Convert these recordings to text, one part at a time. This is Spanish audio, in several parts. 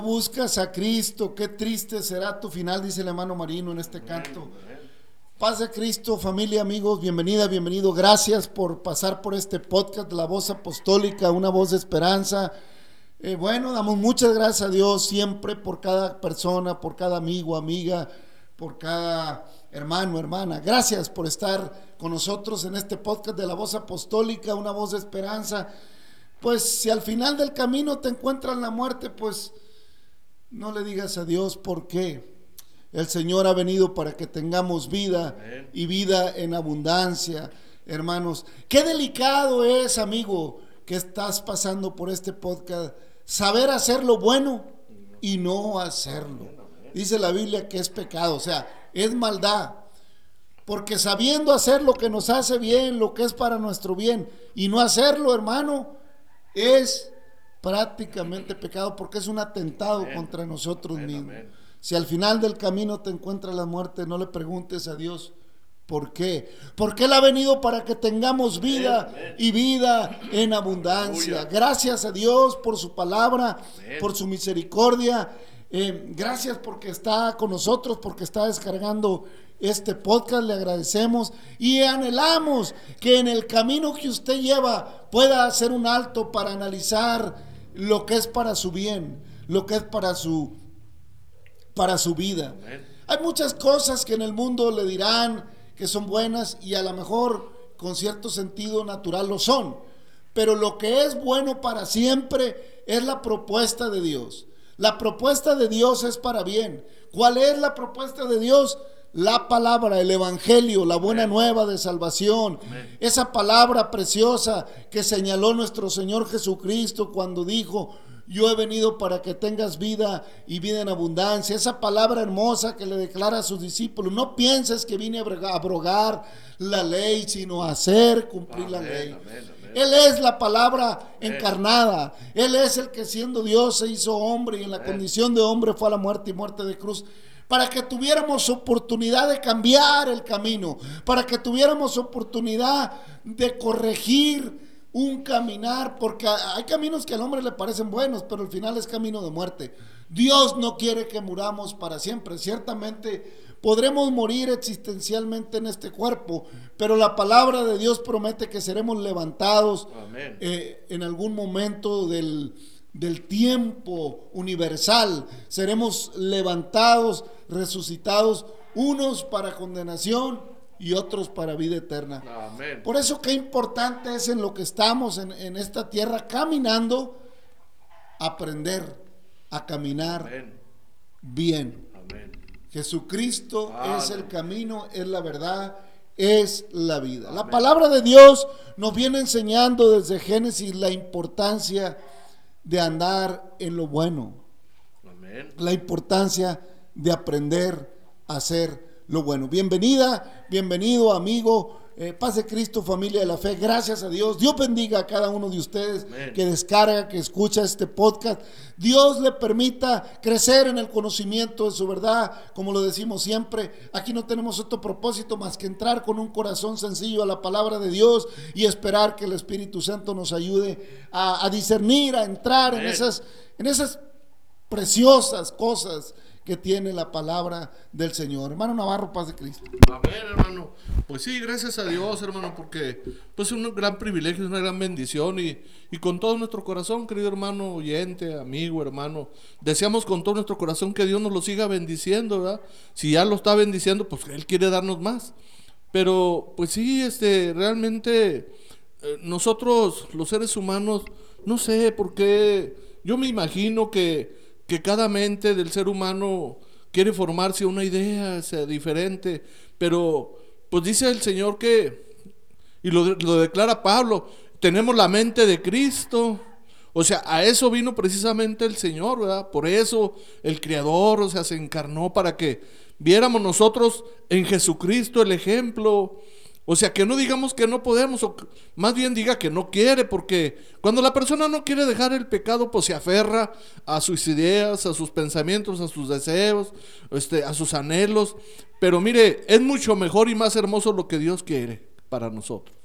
no buscas a Cristo, qué triste será tu final, dice el hermano Marino en este canto. Paz de Cristo, familia, amigos, bienvenida, bienvenido. Gracias por pasar por este podcast, La Voz Apostólica, una voz de esperanza. Eh, bueno, damos muchas gracias a Dios siempre por cada persona, por cada amigo, amiga, por cada hermano, hermana. Gracias por estar con nosotros en este podcast de La Voz Apostólica, una voz de esperanza. Pues si al final del camino te encuentras la muerte, pues no le digas a Dios por qué. El Señor ha venido para que tengamos vida y vida en abundancia, hermanos. Qué delicado es, amigo, que estás pasando por este podcast, saber hacer lo bueno y no hacerlo. Dice la Biblia que es pecado, o sea, es maldad. Porque sabiendo hacer lo que nos hace bien, lo que es para nuestro bien, y no hacerlo, hermano, es prácticamente pecado porque es un atentado contra nosotros mismos. Si al final del camino te encuentra la muerte, no le preguntes a Dios por qué. Porque Él ha venido para que tengamos vida y vida en abundancia. Gracias a Dios por su palabra, por su misericordia. Eh, gracias porque está con nosotros, porque está descargando este podcast. Le agradecemos y anhelamos que en el camino que usted lleva pueda hacer un alto para analizar lo que es para su bien, lo que es para su para su vida. Hay muchas cosas que en el mundo le dirán que son buenas y a lo mejor con cierto sentido natural lo son. Pero lo que es bueno para siempre es la propuesta de Dios. La propuesta de Dios es para bien. ¿Cuál es la propuesta de Dios? La palabra, el Evangelio, la buena nueva de salvación. Esa palabra preciosa que señaló nuestro Señor Jesucristo cuando dijo, yo he venido para que tengas vida y vida en abundancia. Esa palabra hermosa que le declara a sus discípulos. No pienses que vine a abrogar la ley, sino a hacer cumplir la ley. Él es la palabra encarnada. Él es el que siendo Dios se hizo hombre y en la condición de hombre fue a la muerte y muerte de cruz. Para que tuviéramos oportunidad de cambiar el camino. Para que tuviéramos oportunidad de corregir un caminar, porque hay caminos que al hombre le parecen buenos, pero al final es camino de muerte. Dios no quiere que muramos para siempre. Ciertamente podremos morir existencialmente en este cuerpo, pero la palabra de Dios promete que seremos levantados eh, en algún momento del, del tiempo universal. Seremos levantados, resucitados, unos para condenación y otros para vida eterna. Amén. Por eso qué importante es en lo que estamos en, en esta tierra caminando, aprender a caminar Amén. bien. Amén. Jesucristo es el camino, es la verdad, es la vida. La palabra de Dios nos viene enseñando desde Génesis la importancia de andar en lo bueno, Amén. la importancia de aprender a hacer lo bueno. Bienvenida, bienvenido amigo. Eh, paz de Cristo, familia de la fe. Gracias a Dios. Dios bendiga a cada uno de ustedes Amén. que descarga, que escucha este podcast. Dios le permita crecer en el conocimiento de su verdad, como lo decimos siempre. Aquí no tenemos otro propósito más que entrar con un corazón sencillo a la palabra de Dios y esperar que el Espíritu Santo nos ayude a, a discernir, a entrar en esas, en esas preciosas cosas que tiene la palabra del Señor. Hermano Navarro, paz de Cristo. Amén, hermano. Pues sí, gracias a Dios, hermano, porque pues es un gran privilegio, es una gran bendición y, y con todo nuestro corazón, querido hermano, oyente, amigo, hermano, deseamos con todo nuestro corazón que Dios nos lo siga bendiciendo, ¿verdad? Si ya lo está bendiciendo, pues Él quiere darnos más. Pero pues sí, este, realmente eh, nosotros, los seres humanos, no sé por qué, yo me imagino que, que cada mente del ser humano quiere formarse una idea sea, diferente, pero pues dice el Señor que, y lo, lo declara Pablo, tenemos la mente de Cristo. O sea, a eso vino precisamente el Señor, ¿verdad? Por eso el Creador, o sea, se encarnó para que viéramos nosotros en Jesucristo el ejemplo. O sea, que no digamos que no podemos, o más bien diga que no quiere, porque cuando la persona no quiere dejar el pecado, pues se aferra a sus ideas, a sus pensamientos, a sus deseos, este, a sus anhelos. Pero mire, es mucho mejor y más hermoso lo que Dios quiere para nosotros.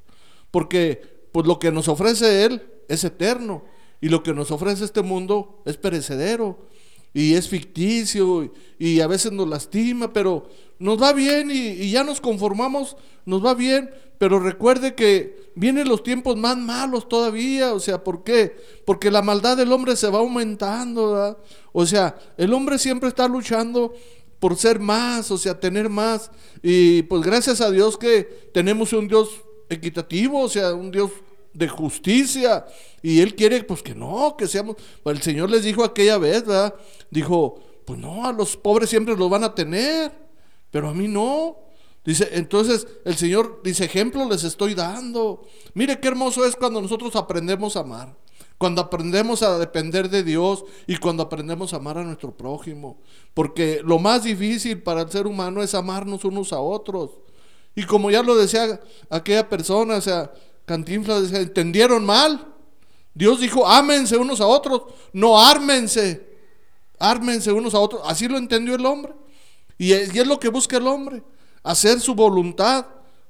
Porque pues lo que nos ofrece Él es eterno y lo que nos ofrece este mundo es perecedero y es ficticio y, a veces nos lastima, pero nos va bien y, y ya nos conformamos, nos va bien, pero recuerde que vienen los tiempos más malos todavía, o sea, ¿por qué? Porque la maldad del hombre se va aumentando, ¿verdad? O sea, el hombre siempre está luchando por ser más, o sea, tener más. Y pues gracias a Dios que tenemos un Dios equitativo, o sea, un Dios de justicia. Y Él quiere, pues que no, que seamos. Pues, el Señor les dijo aquella vez, ¿verdad? Dijo, pues no, a los pobres siempre los van a tener, pero a mí no. Dice, entonces el Señor dice, ejemplo les estoy dando. Mire qué hermoso es cuando nosotros aprendemos a amar. Cuando aprendemos a depender de Dios y cuando aprendemos a amar a nuestro prójimo. Porque lo más difícil para el ser humano es amarnos unos a otros. Y como ya lo decía aquella persona, o sea, Cantinflas decía, entendieron mal. Dios dijo, ámense unos a otros, no ármense. Ármense unos a otros. Así lo entendió el hombre. Y es, y es lo que busca el hombre, hacer su voluntad.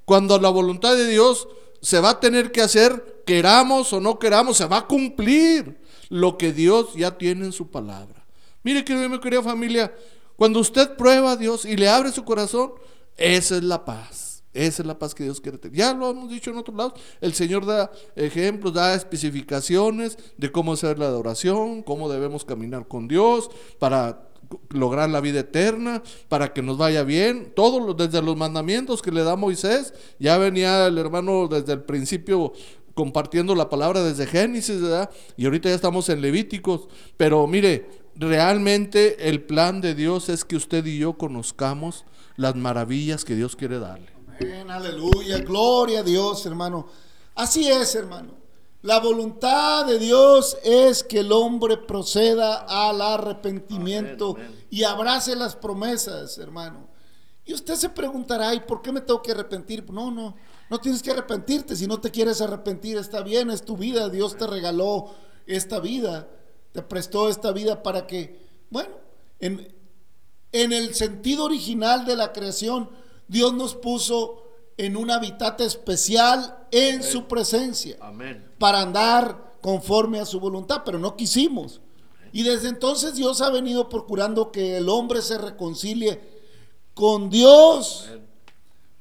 Cuando la voluntad de Dios se va a tener que hacer, queramos o no queramos, se va a cumplir lo que Dios ya tiene en su palabra. Mire, querido mi querida familia, cuando usted prueba a Dios y le abre su corazón, esa es la paz. Esa es la paz que Dios quiere tener. Ya lo hemos dicho en otros lados. El Señor da ejemplos, da especificaciones de cómo hacer la adoración, cómo debemos caminar con Dios para lograr la vida eterna, para que nos vaya bien. Todo desde los mandamientos que le da Moisés, ya venía el hermano desde el principio compartiendo la palabra desde Génesis, ¿verdad? Y ahorita ya estamos en Levíticos. Pero mire, realmente el plan de Dios es que usted y yo conozcamos las maravillas que Dios quiere darle. Amén, aleluya, gloria a Dios, hermano. Así es, hermano. La voluntad de Dios es que el hombre proceda al arrepentimiento Amén, amén. y abrace las promesas, hermano. Y usted se preguntará, ¿y por qué me tengo que arrepentir? No, no, no tienes que arrepentirte. Si no te quieres arrepentir, está bien, es tu vida. Dios te regaló esta vida, te prestó esta vida para que, bueno, en, en el sentido original de la creación, Dios nos puso en un hábitat especial en su presencia Amén. para andar conforme a su voluntad, pero no quisimos. Y desde entonces Dios ha venido procurando que el hombre se reconcilie con Dios.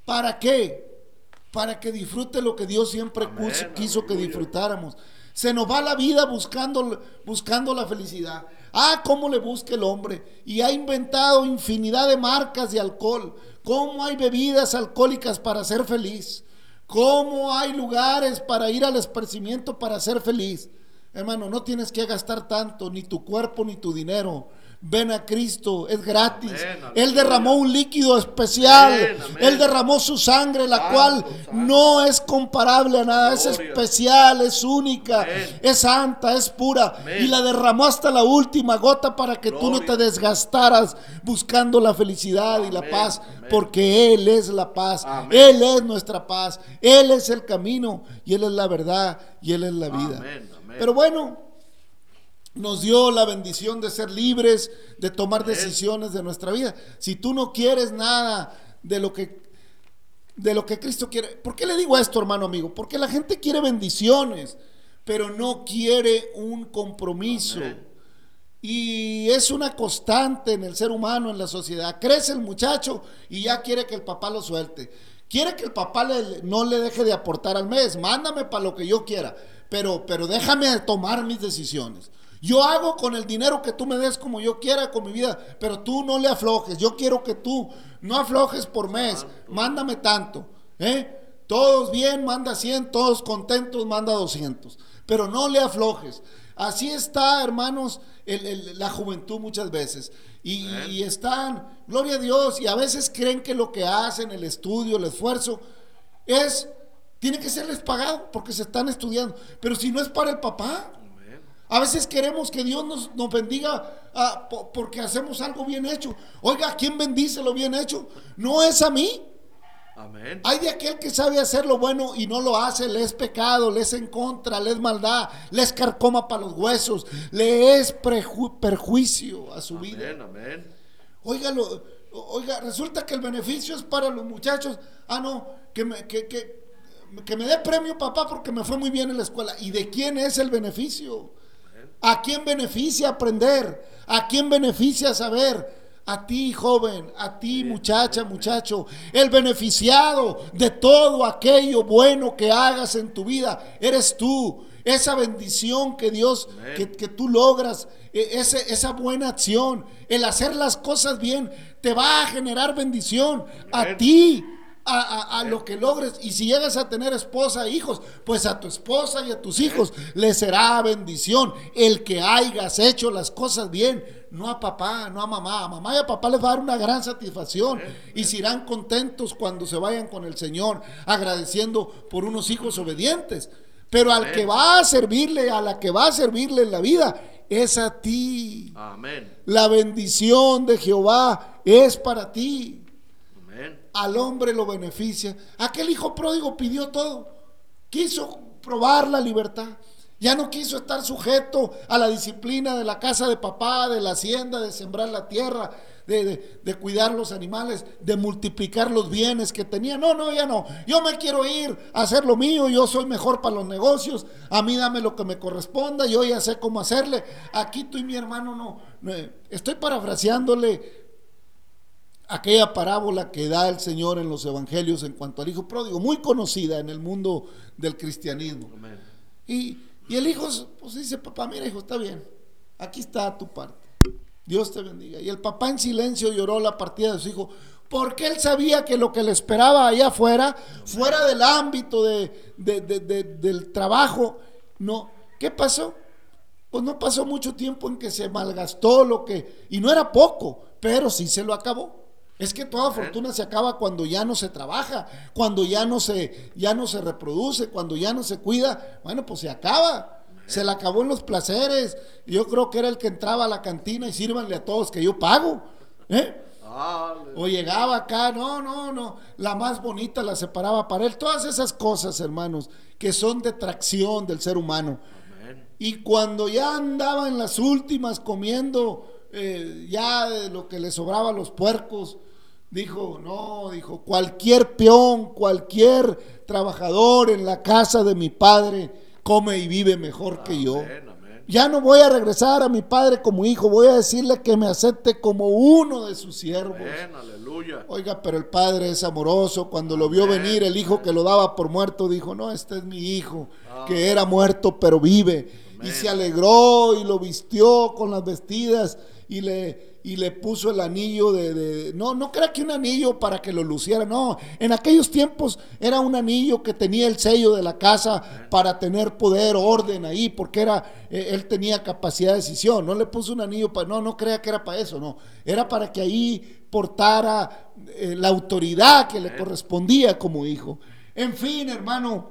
¿Para qué? Para que disfrute lo que Dios siempre quiso, quiso que disfrutáramos. Se nos va la vida buscando, buscando la felicidad. Ah, cómo le busca el hombre. Y ha inventado infinidad de marcas de alcohol. Cómo hay bebidas alcohólicas para ser feliz. Cómo hay lugares para ir al esparcimiento para ser feliz. Hermano, no tienes que gastar tanto, ni tu cuerpo, ni tu dinero. Ven a Cristo, es gratis. Amén, Él derramó un líquido especial. Amén. Él derramó su sangre, la Santo, cual santo. no es comparable a nada. Es especial, es única, Amén. es santa, es pura. Y la derramó hasta la última gota para que tú no te desgastaras buscando la felicidad y la paz. Porque Él es la paz. Él es nuestra paz. Él es el camino y Él es la verdad y Él es la vida. Pero bueno, nos dio la bendición de ser libres, de tomar decisiones de nuestra vida. Si tú no quieres nada de lo que de lo que Cristo quiere. ¿Por qué le digo esto, hermano amigo? Porque la gente quiere bendiciones, pero no quiere un compromiso. Amén. Y es una constante en el ser humano, en la sociedad. Crece el muchacho y ya quiere que el papá lo suelte. Quiere que el papá le- no le deje de aportar al mes. Mándame para lo que yo quiera. Pero, pero déjame tomar mis decisiones. Yo hago con el dinero que tú me des como yo quiera con mi vida, pero tú no le aflojes. Yo quiero que tú no aflojes por mes. Mándame tanto. ¿eh? Todos bien, manda 100, todos contentos, manda 200. Pero no le aflojes. Así está, hermanos, el- el- la juventud muchas veces. Y, y están, gloria a Dios, y a veces creen que lo que hacen, el estudio, el esfuerzo, es, tiene que serles pagado porque se están estudiando. Pero si no es para el papá. A veces queremos que Dios nos, nos bendiga ah, po- porque hacemos algo bien hecho. Oiga, ¿quién bendice lo bien hecho? No es a mí. Amén. Hay de aquel que sabe hacer lo bueno y no lo hace, le es pecado, le es en contra, le es maldad, le es carcoma para los huesos, le es preju- perjuicio a su vida. Amén, amén. Oiga, lo- oiga, resulta que el beneficio es para los muchachos. Ah, no, que me, que, que- que me dé premio papá porque me fue muy bien en la escuela. ¿Y de quién es el beneficio? ¿A quién beneficia aprender? ¿A quién beneficia saber? A ti, joven, a ti, muchacha, muchacho. El beneficiado de todo aquello bueno que hagas en tu vida eres tú. Esa bendición que Dios, que, que tú logras, e- ese- esa buena acción, el hacer las cosas bien, te va a generar bendición a ti a, a- a lo que logres. Y si llegas a tener esposa e hijos, pues a tu esposa y a tus hijos le será bendición el que hayas hecho las cosas bien. No a papá, no a mamá. A mamá y a papá les va a dar una gran satisfacción y se irán contentos cuando se vayan con el Señor, agradeciendo por unos hijos obedientes. Pero al que va a servirle, a la que va a servirle en la vida, es a ti. Amén. La bendición de Jehová es para ti. Al hombre lo beneficia. Aquel hijo pródigo pidió todo. Quiso probar la libertad. Ya no quiso estar sujeto a la disciplina de la casa de papá, de la hacienda, de sembrar la tierra, de, de- cuidar los animales, de multiplicar los bienes que tenía. No, no, ya no. Yo me quiero ir a hacer lo mío. Yo soy mejor para los negocios. A mí dame lo que me corresponda. Yo ya sé cómo hacerle. Aquí tú y mi hermano no. no, Estoy parafraseándole aquella parábola que da el Señor en los evangelios en cuanto al hijo pródigo, muy conocida en el mundo del cristianismo. Y, y el hijo pues dice, papá, mira hijo, está bien, aquí está tu parte. Dios te bendiga. Y el papá en silencio lloró la partida de su hijo, porque él sabía que lo que le esperaba allá afuera, fuera del ámbito de, de- de- de- del trabajo, no. ¿Qué pasó? Pues no pasó mucho tiempo en que se malgastó lo que, y no era poco, pero sí se lo acabó. Es que toda fortuna se acaba cuando ya no se trabaja, cuando ya no se, ya no se reproduce, cuando ya no se cuida. Bueno, pues se acaba. Se le acabó en los placeres. Yo creo que era el que entraba a la cantina y sírvanle a todos que yo pago. ¿eh? O llegaba acá, no, no, no, la más bonita la separaba para él. Todas esas cosas, hermanos, que son de tracción del ser humano. Y cuando ya andaba en las últimas comiendo eh, ya de lo que le sobraba a los puercos, dijo, no, dijo, cualquier peón, cualquier trabajador en la casa de mi padre come y vive mejor que yo. Amén. Ya no voy a regresar a mi padre como hijo, voy a decirle que me acepte como uno de sus siervos. Amén, aleluya. Oiga, pero el padre es amoroso. Cuando lo vio venir, el hijo que lo daba por muerto dijo, no, este es mi hijo, que era muerto pero vive. Y se alegró y lo vistió con las vestidas y le, y le puso el anillo de, No, no crea que un anillo para que lo luciera, no. En aquellos tiempos era un anillo que tenía el sello de la casa para tener poder, orden ahí, porque era, eh, él tenía capacidad de decisión. No le puso un anillo para... No, no crea que era para eso, no. Era para que ahí portara eh, la autoridad que le correspondía como hijo. En fin, hermano,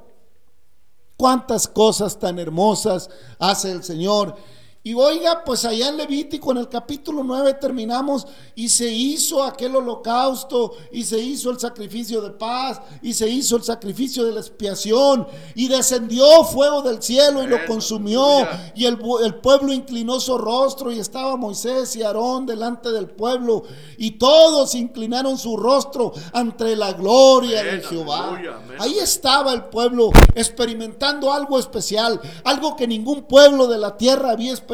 cuántas cosas tan hermosas hace el Señor. Y oiga, pues allá en Levítico, en el capítulo 9 terminamos y se hizo aquel holocausto y se hizo el sacrificio de paz y se hizo el sacrificio de la expiación y descendió fuego del cielo y lo consumió y el, el pueblo inclinó su rostro y estaba Moisés y Aarón delante del pueblo y todos inclinaron su rostro ante la gloria de Jehová. Ahí estaba el pueblo experimentando algo especial, algo que ningún pueblo de la tierra había experimentado,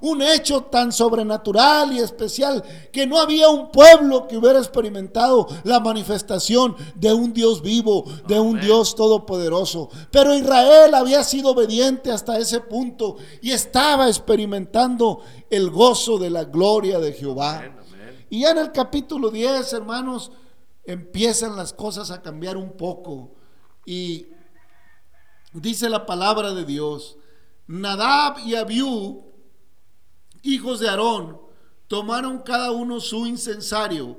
un hecho tan sobrenatural y especial que no había un pueblo que hubiera experimentado la manifestación de un Dios vivo, de un Dios todopoderoso. Pero Israel había sido obediente hasta ese punto y estaba experimentando el gozo de la gloria de Jehová. Y ya en el capítulo 10, hermanos, empiezan las cosas a cambiar un poco. Y dice la palabra de Dios, Nadab y Abiú, hijos de Aarón, tomaron cada uno su incensario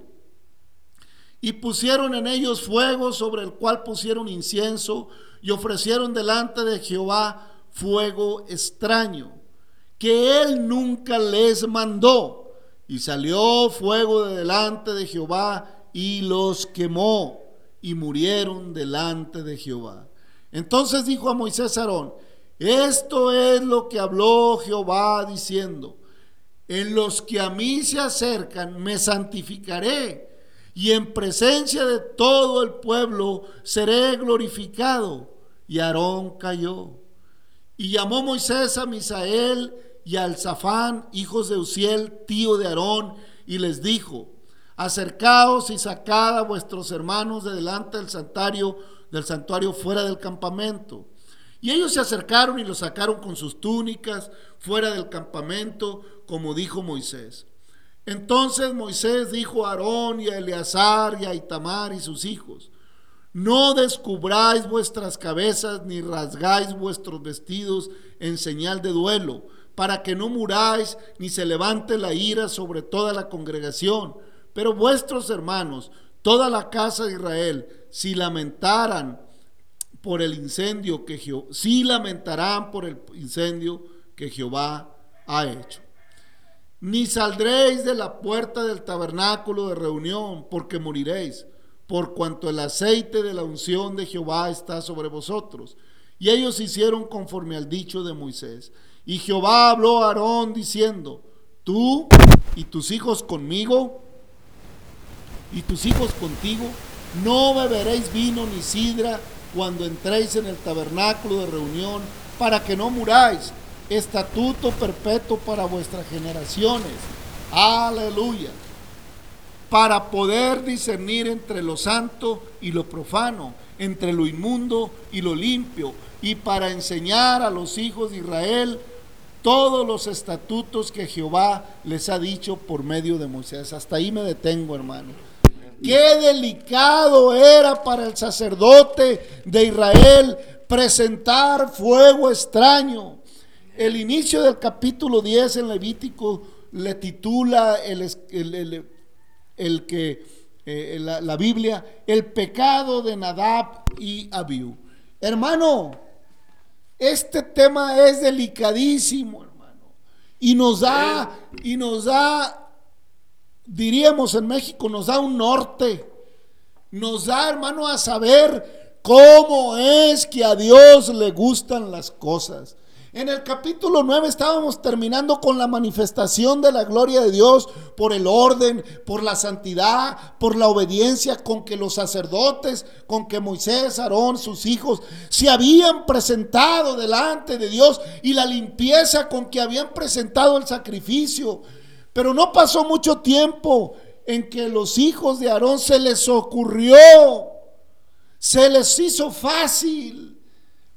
y pusieron en ellos fuego sobre el cual pusieron incienso y ofrecieron delante de Jehová fuego extraño que él nunca les mandó. Y salió fuego de delante de Jehová y los quemó y murieron delante de Jehová. Entonces dijo a Moisés Aarón, esto es lo que habló Jehová diciendo, en los que a mí se acercan me santificaré y en presencia de todo el pueblo seré glorificado. Y Aarón cayó. Y llamó Moisés a Misael y a Alzafán, hijos de Uziel, tío de Aarón, y les dijo, acercaos y sacad a vuestros hermanos de delante del santuario, del santuario fuera del campamento. Y ellos se acercaron y los sacaron con sus túnicas fuera del campamento, como dijo Moisés. Entonces Moisés dijo a Aarón y a Eleazar y a Itamar y sus hijos, no descubráis vuestras cabezas ni rasgáis vuestros vestidos en señal de duelo, para que no muráis ni se levante la ira sobre toda la congregación. Pero vuestros hermanos, toda la casa de Israel, si lamentaran por el incendio que Jehová, si lamentarán por el incendio que Jehová ha hecho. Ni saldréis de la puerta del tabernáculo de reunión, porque moriréis, por cuanto el aceite de la unción de Jehová está sobre vosotros. Y ellos hicieron conforme al dicho de Moisés. Y Jehová habló a Aarón diciendo, tú y tus hijos conmigo, y tus hijos contigo, no beberéis vino ni sidra cuando entréis en el tabernáculo de reunión, para que no muráis. Estatuto perpetuo para vuestras generaciones. Aleluya. Para poder discernir entre lo santo y lo profano, entre lo inmundo y lo limpio, y para enseñar a los hijos de Israel todos los estatutos que Jehová les ha dicho por medio de Moisés. Hasta ahí me detengo, hermano. Qué delicado era para el sacerdote de Israel presentar fuego extraño. El inicio del capítulo 10 en Levítico le titula el, el- el que eh, la, la Biblia el pecado de Nadab y Abiú. Hermano, este tema es delicadísimo, hermano. Y nos da, y nos da diríamos en México, nos da un norte, nos da, hermano, a saber cómo es que a Dios le gustan las cosas. En el capítulo 9 estábamos terminando con la manifestación de la gloria de Dios por el orden, por la santidad, por la obediencia con que los sacerdotes, con que Moisés, Aarón, sus hijos se habían presentado delante de Dios y la limpieza con que habían presentado el sacrificio. Pero no pasó mucho tiempo en que los hijos de Aarón se les ocurrió, se les hizo fácil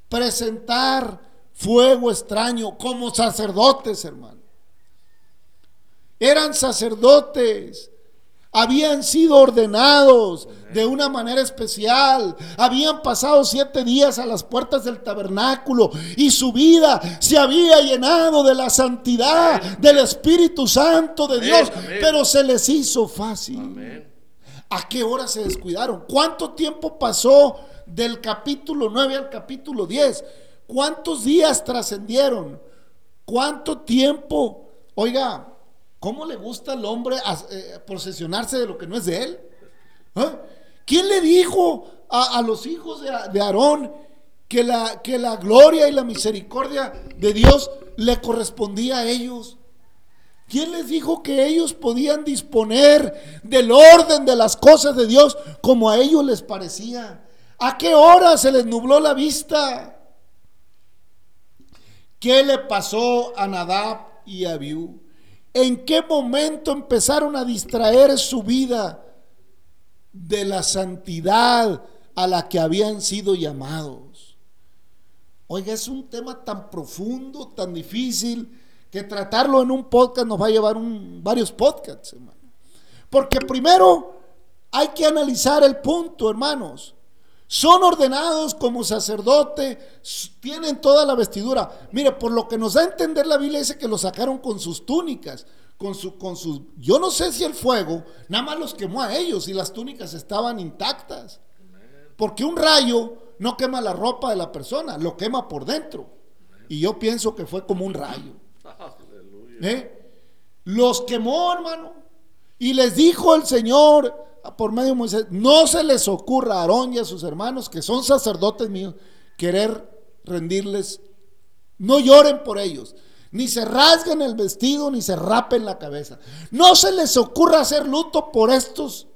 presentar fuego extraño como sacerdotes, hermano. Eran sacerdotes. Habían sido ordenados de una manera especial. Habían pasado siete días a las puertas del tabernáculo y su vida se había llenado de la santidad del Espíritu Santo de Dios. Pero se les hizo fácil. ¿A qué hora se descuidaron? ¿Cuánto tiempo pasó del capítulo 9 al capítulo 10? ¿Cuántos días trascendieron? ¿Cuánto tiempo? Oiga, ¿cómo le gusta al hombre eh, posesionarse de lo que no es de él? ¿Eh? ¿Quién le dijo a, los hijos de, de Aarón que la, que la gloria y la misericordia de Dios le correspondía a ellos? ¿Quién les dijo que ellos podían disponer del orden de las cosas de Dios como a ellos les parecía? ¿A qué hora se les nubló la vista? ¿Qué le pasó a Nadab y a Abiú? ¿En qué momento empezaron a distraer su vida de la santidad a la que habían sido llamados? Oiga, es un tema tan profundo, tan difícil, que tratarlo en un podcast nos va a llevar varios podcasts, hermano. Porque primero hay que analizar el punto, hermanos. Son ordenados como sacerdote, tienen toda la vestidura. Mire, por lo que nos da a entender la Biblia dice que lo sacaron con sus túnicas, con su, con sus, yo no sé si el fuego nada más los quemó a ellos y las túnicas estaban intactas. Porque un rayo no quema la ropa de la persona, lo quema por dentro. Y yo pienso que fue como un rayo. ¿Eh? Los quemó, hermano. Y les dijo el Señor, por medio de Moisés, no se les ocurra a Aarón y a sus hermanos, que son sacerdotes míos, querer rendirles. No lloren por ellos, ni se rasguen el vestido, ni se rapen la cabeza. No se les ocurra hacer luto por estos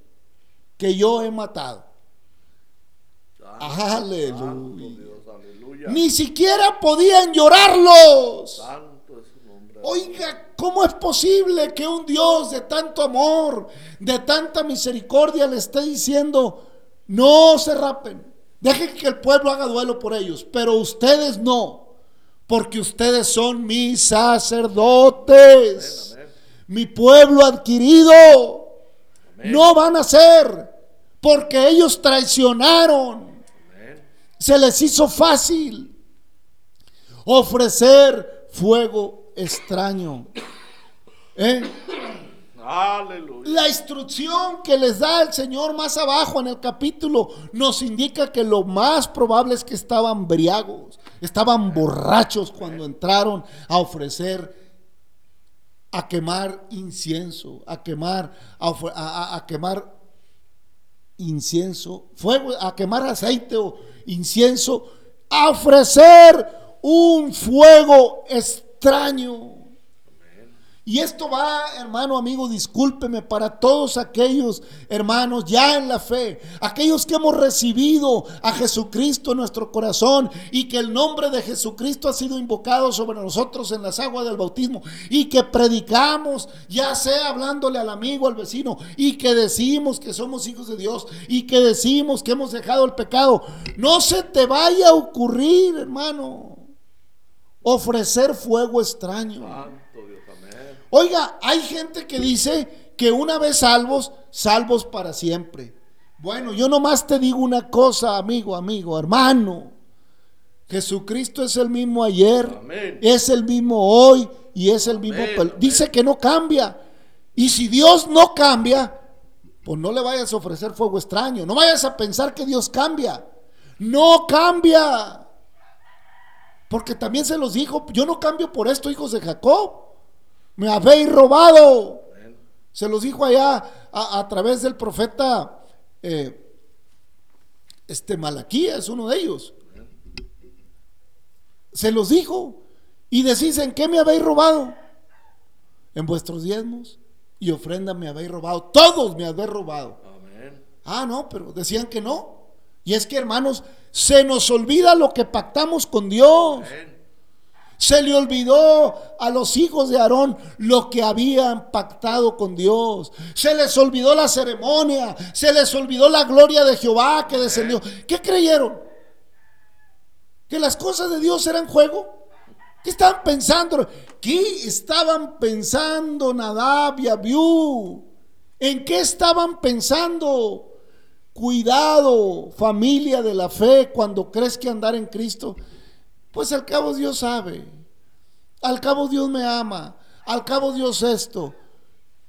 que yo he matado. aleluya. Ni siquiera podían llorarlos. Oiga, ¿cómo es posible que un Dios de tanto amor, de tanta misericordia le esté diciendo, no se rapen, dejen que el pueblo haga duelo por ellos, pero ustedes no, porque ustedes son mis sacerdotes, mi pueblo adquirido. No van a ser, porque ellos traicionaron. Se les hizo fácil ofrecer fuego extraño. ¿Eh? La instrucción que les da el Señor más abajo en el capítulo nos indica que lo más probable es que estaban briagos, estaban borrachos cuando entraron a ofrecer, a quemar incienso, a quemar, a, quemar incienso, fuego, a quemar aceite o incienso, a ofrecer un fuego extraño. Y esto va, hermano, amigo, discúlpeme, para todos aquellos hermanos ya en la fe, aquellos que hemos recibido a Jesucristo en nuestro corazón y que el nombre de Jesucristo ha sido invocado sobre nosotros en las aguas del bautismo y que predicamos, ya sea hablándole al amigo, al vecino, y que decimos que somos hijos de Dios y que decimos que hemos dejado el pecado. No se te vaya a ocurrir, hermano ofrecer fuego extraño. Oiga, hay gente que dice que una vez salvos, salvos para siempre. Bueno, yo nomás te digo una cosa, amigo, amigo, hermano. Jesucristo es el mismo ayer, es el mismo hoy y es el mismo. Dice que no cambia. Y si Dios no cambia, pues no le vayas a ofrecer fuego extraño. No vayas a pensar que Dios cambia. No cambia. Porque también se los dijo, yo no cambio por esto, hijos de Jacob. Me habéis robado. Se los dijo allá a, través del profeta eh, este Malaquías, uno de ellos. Se los dijo. Y decís, ¿en qué me habéis robado? En vuestros diezmos y ofrenda me habéis robado. Todos me habéis robado. Amén. Ah, no, pero decían que no. Y es que, hermanos, se nos olvida lo que pactamos con Dios. Se le olvidó a los hijos de Aarón lo que habían pactado con Dios. Se les olvidó la ceremonia. Se les olvidó la gloria de Jehová que descendió. ¿Qué creyeron? ¿Que las cosas de Dios eran juego? ¿Qué estaban pensando? ¿Qué estaban pensando Nadab y Abiú? ¿En qué estaban pensando? Cuidado, familia de la fe, cuando crees que andar en Cristo pues al cabo Dios sabe. Al cabo Dios me ama. Al cabo Dios esto.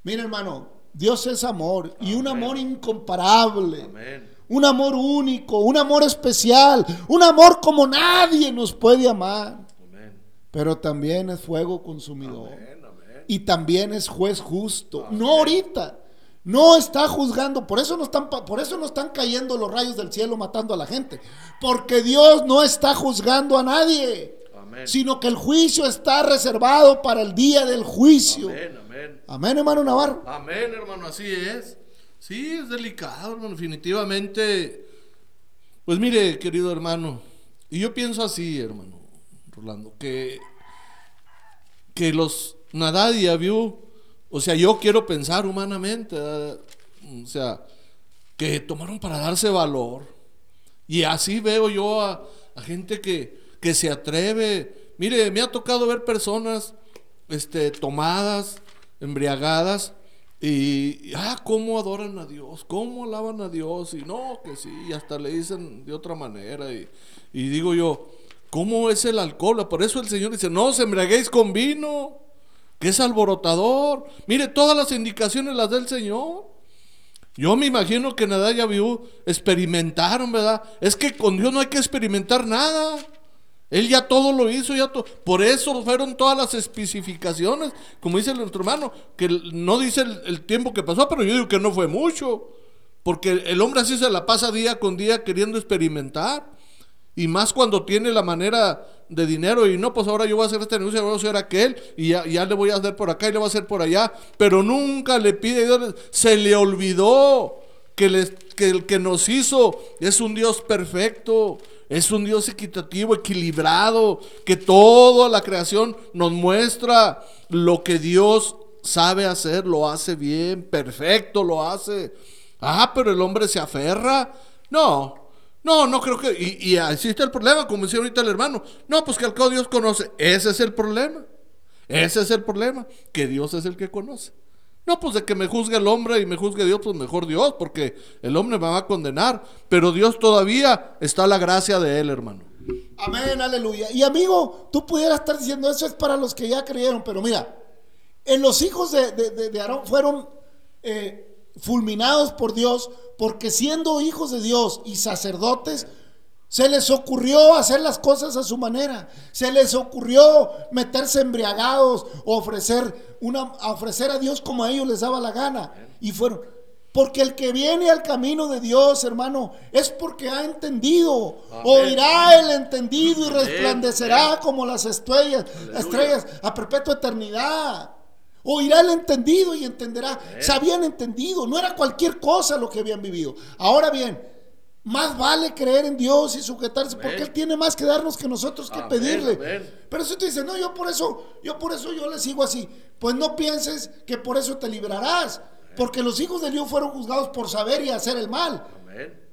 Mira hermano, Dios es amor y un amor incomparable. Amén. Un amor único, un amor especial, un amor como nadie nos puede amar. Amén. Pero también es fuego consumidor. Y también es juez justo. No ahorita. No está juzgando, por eso no están por eso no están cayendo los rayos del cielo matando a la gente, porque Dios no está juzgando a nadie, Amén. sino que el juicio está reservado para el día del juicio. Amén. Amén. Amén, hermano Navarro. Amén, hermano, así es. Sí, es delicado, hermano, definitivamente. Pues mire, querido hermano, y yo pienso así, hermano, Rolando, que, que los Nadad y Abiú, o sea, yo quiero pensar humanamente, o sea, que tomaron para darse valor. Y así veo yo a, gente que, que se atreve. Mire, me ha tocado ver personas este, tomadas, embriagadas, y, y, ah, cómo adoran a Dios, cómo alaban a Dios, y no, que sí, y hasta le dicen de otra manera, y, y digo yo, ¿cómo es el alcohol? Por eso el Señor dice, no os embriaguéis con vino, que es alborotador. Mire, todas las indicaciones las del Señor. Yo me imagino que Nadab y Abiú experimentaron, ¿verdad? Es que con Dios no hay que experimentar nada. Él ya todo lo hizo, ya todo. Por eso fueron todas las especificaciones, como dice nuestro hermano, que no dice el, el tiempo que pasó, pero yo digo que no fue mucho. Porque el hombre así se la pasa día con día queriendo experimentar. Y más cuando tiene la manera de dinero y no, pues ahora yo voy a hacer este negocio, voy a hacer aquel y ya, ya le voy a hacer por acá y le voy a hacer por allá. Pero nunca le pide Dios, se le olvidó que, les- que el que nos hizo es un Dios perfecto, es un Dios equitativo, equilibrado, que toda la creación nos muestra lo que Dios sabe hacer, lo hace bien, perfecto, lo hace. Ah, pero el hombre se aferra. No, no, no creo que. Y, y así está el problema, como decía ahorita el hermano. No, pues que al cabo Dios conoce. Ese es el problema. Ese es el problema, que Dios es el que conoce. No, pues de que me juzgue el hombre y me juzgue Dios, pues mejor Dios, porque el hombre me va a condenar. Pero Dios todavía está la gracia de él, hermano. Amén, aleluya. Y amigo, tú pudieras estar diciendo eso es para los que ya creyeron, pero mira, en los hijos de, de- de- de Aarón fueron eh, fulminados por Dios porque siendo hijos de Dios y sacerdotes, se les ocurrió hacer las cosas a su manera. Se les ocurrió meterse embriagados o ofrecer, una, a ofrecer a Dios como a ellos les daba la gana. Y fueron. Porque el que viene al camino de Dios, hermano, es porque ha entendido. Amén. Oirá el entendido y Amén. resplandecerá como las estrellas, estrellas a perpetua eternidad. Oirá el entendido y entenderá. Se habían entendido, no era cualquier cosa lo que habían vivido. Ahora bien, más vale creer en Dios y sujetarse, porque Él tiene más que darnos que nosotros que pedirle. Pero si tú dices, no, yo por eso, yo por eso yo le sigo así, pues no pienses que por eso te librarás, porque los hijos de Dios fueron juzgados por saber y hacer el mal, Amén.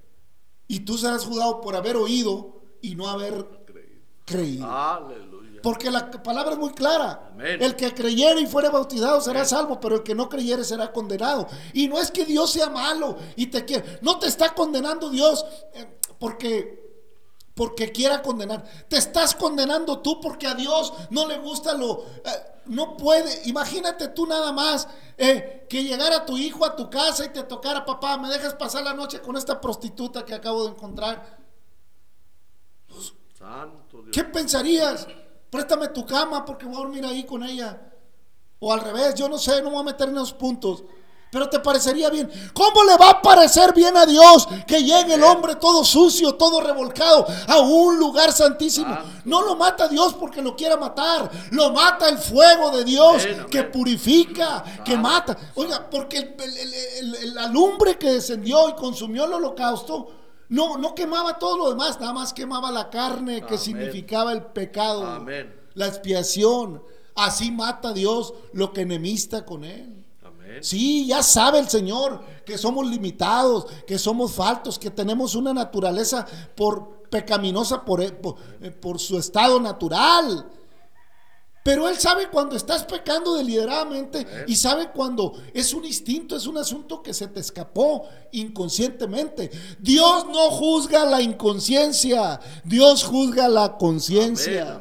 y tú serás juzgado por haber oído y no haber creído. Aleluya. Porque la palabra es muy clara. Amén. El que creyere y fuere bautizado será salvo, pero el que no creyere será condenado. Y no es que Dios sea malo y te quiere. No te está condenando Dios eh, porque porque quiera condenar. Te estás condenando tú porque a Dios no le gusta lo eh, no puede. Imagínate tú nada más eh, que llegara tu hijo a tu casa y te tocara, papá, me dejas pasar la noche con esta prostituta que acabo de encontrar. Santo Dios. ¿Qué pensarías? Préstame tu cama porque voy a dormir ahí con ella. O al revés, yo no sé, no voy a meter en esos puntos. Pero te parecería bien. ¿Cómo le va a parecer bien a Dios que llegue el hombre todo sucio, todo revolcado a un lugar santísimo? No lo mata Dios porque lo quiera matar. Lo mata el fuego de Dios que purifica, que mata. Oiga, porque la lumbre que descendió y consumió el holocausto no, no quemaba todo lo demás, nada más quemaba la carne que significaba el pecado, la expiación. Así mata Dios lo que enemista con él. Sí, ya sabe el Señor que somos limitados, que somos faltos, que tenemos una naturaleza por pecaminosa por, por, por su estado natural. Pero Él sabe cuando estás pecando deliberadamente y sabe cuando es un instinto, es un asunto que se te escapó inconscientemente. Dios no juzga la inconsciencia, Dios juzga la conciencia.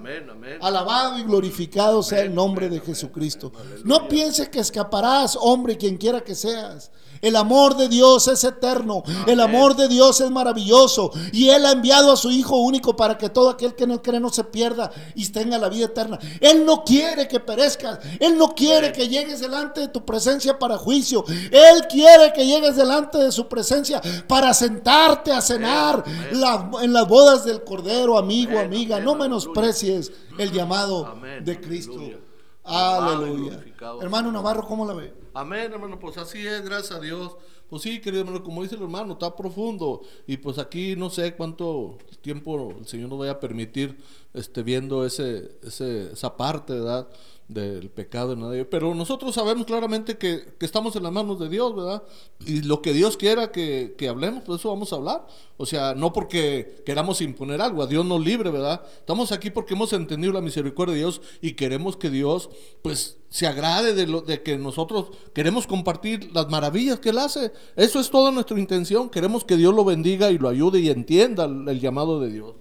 Alabado y glorificado sea el nombre de Jesucristo. No piense que escaparás, hombre, quien quiera que seas. El amor de Dios es eterno. El amor de Dios es maravilloso. Y Él ha enviado a su Hijo único para que todo aquel que no cree no se pierda y tenga la vida eterna. Él no quiere que perezcas. Él no quiere que llegues delante de tu presencia para juicio. Él quiere que llegues delante de su presencia para sentarte a cenar en las bodas del Cordero, amigo, amiga. No menosprecies el llamado de Cristo. Aleluya. Hermano Navarro, ¿cómo la ve? Amén, hermano, pues así es, gracias a Dios. Pues sí, querido hermano, como dice el hermano, está profundo. Y pues aquí no sé cuánto tiempo el Señor nos vaya a permitir este, viendo ese, ese, esa parte, ¿verdad? del pecado en nadie. Pero nosotros sabemos claramente que, estamos en las manos de Dios, ¿verdad? Y lo que Dios quiera que, que, hablemos, pues eso vamos a hablar. O sea, no porque queramos imponer algo, a Dios nos libre, ¿verdad? Estamos aquí porque hemos entendido la misericordia de Dios y queremos que Dios, pues, se agrade de, lo, de que nosotros queremos compartir las maravillas que Él hace. Eso es toda nuestra intención. Queremos que Dios lo bendiga y lo ayude y entienda el, llamado de Dios.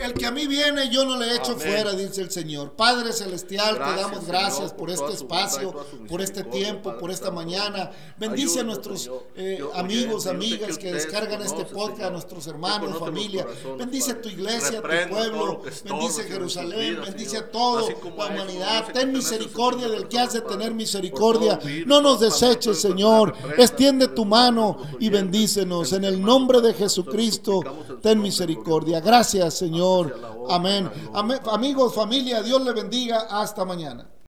El que a mí viene, yo no le echo fuera, dice el Señor. Padre Celestial, te damos gracias por este espacio, por este tiempo, por esta mañana. Bendice a nuestros eh, amigos, amigas que descargan este podcast, a nuestros hermanos, familia. Bendice a tu iglesia, a tu pueblo. Bendice Jerusalén, bendice a toda la humanidad. Ten misericordia del que has de tener misericordia. No nos deseches, Señor. Extiende tu mano y bendícenos. En el nombre de Jesucristo, ten misericordia. Gracias, Señor. Amén. Amigos, familia, Dios le bendiga. Hasta mañana.